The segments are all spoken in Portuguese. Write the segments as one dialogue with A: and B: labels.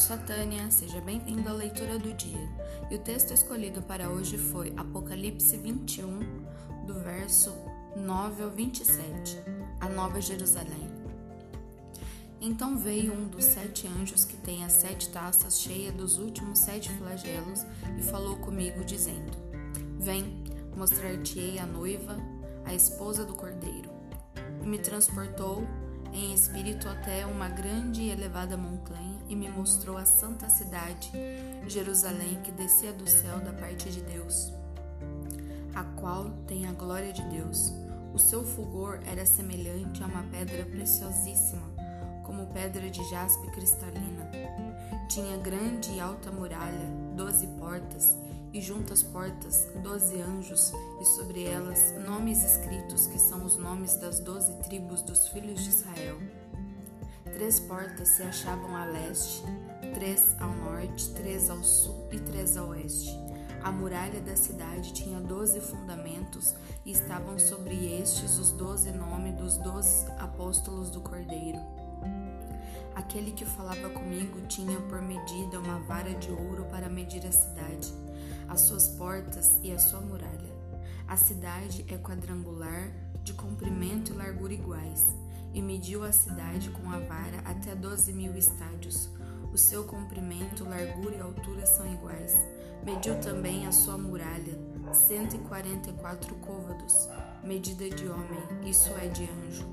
A: sou a Tânia, seja bem-vindo à leitura do dia. E o texto escolhido para hoje foi Apocalipse 21, do verso 9 ao 27, a Nova Jerusalém. Então veio um dos sete anjos que tem as sete taças cheias dos últimos sete flagelos e falou comigo, dizendo: Vem, mostrar-te-ei a noiva, a esposa do cordeiro. E me transportou em espírito até uma grande e elevada montanha e me mostrou a santa cidade, Jerusalém, que descia do céu da parte de Deus, a qual tem a glória de Deus. O seu fulgor era semelhante a uma pedra preciosíssima, como pedra de jaspe cristalina. Tinha grande e alta muralha, doze portas, e junto às portas doze anjos, e sobre elas nomes escritos, que são os nomes das doze tribos dos filhos de Israel. Três portas se achavam a leste, três ao norte, três ao sul e três ao oeste. A muralha da cidade tinha doze fundamentos e estavam sobre estes os doze nomes dos doze apóstolos do Cordeiro. Aquele que falava comigo tinha por medida uma vara de ouro para medir a cidade as suas portas e a sua muralha. A cidade é quadrangular, de comprimento e largura iguais, e mediu a cidade com a vara até doze mil estádios. O seu comprimento, largura e altura são iguais. Mediu também a sua muralha, cento e quarenta e quatro côvados, medida de homem, isso é de anjo.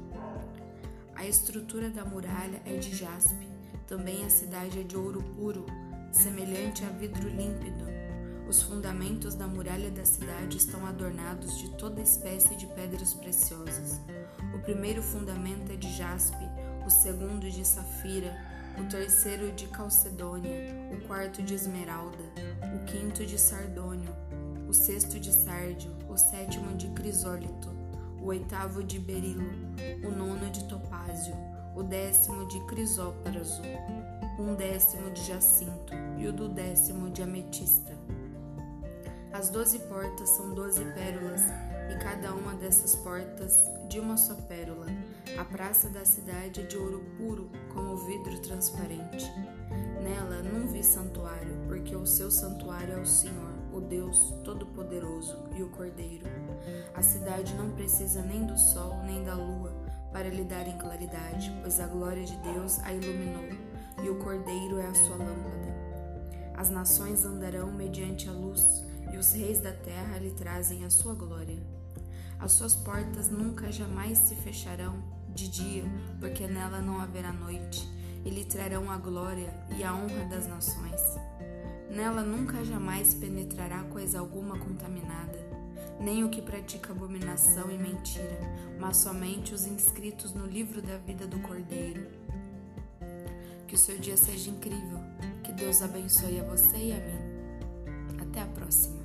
A: A estrutura da muralha é de jaspe, também a cidade é de ouro puro, semelhante a vidro límpido os fundamentos da muralha da cidade estão adornados de toda espécie de pedras preciosas. O primeiro fundamento é de jaspe, o segundo de safira, o terceiro de calcedônia, o quarto de esmeralda, o quinto de sardônio, o sexto de sárdio, o sétimo de crisólito, o oitavo de berilo, o nono de topázio, o décimo de crisópraso, um décimo de jacinto e o do décimo de ametista. As doze portas são doze pérolas, e cada uma dessas portas de uma só pérola. A praça da cidade é de ouro puro, como vidro transparente. Nela não vi santuário, porque o seu santuário é o Senhor, o Deus Todo-Poderoso e o Cordeiro. A cidade não precisa nem do sol nem da lua para lhe darem claridade, pois a glória de Deus a iluminou, e o Cordeiro é a sua lâmpada. As nações andarão mediante a luz, e os reis da terra lhe trazem a sua glória. As suas portas nunca jamais se fecharão de dia, porque nela não haverá noite, e lhe trarão a glória e a honra das nações. Nela nunca jamais penetrará coisa alguma contaminada, nem o que pratica abominação e mentira, mas somente os inscritos no livro da vida do Cordeiro. Que o seu dia seja incrível, que Deus abençoe a você e a mim. Até a próxima.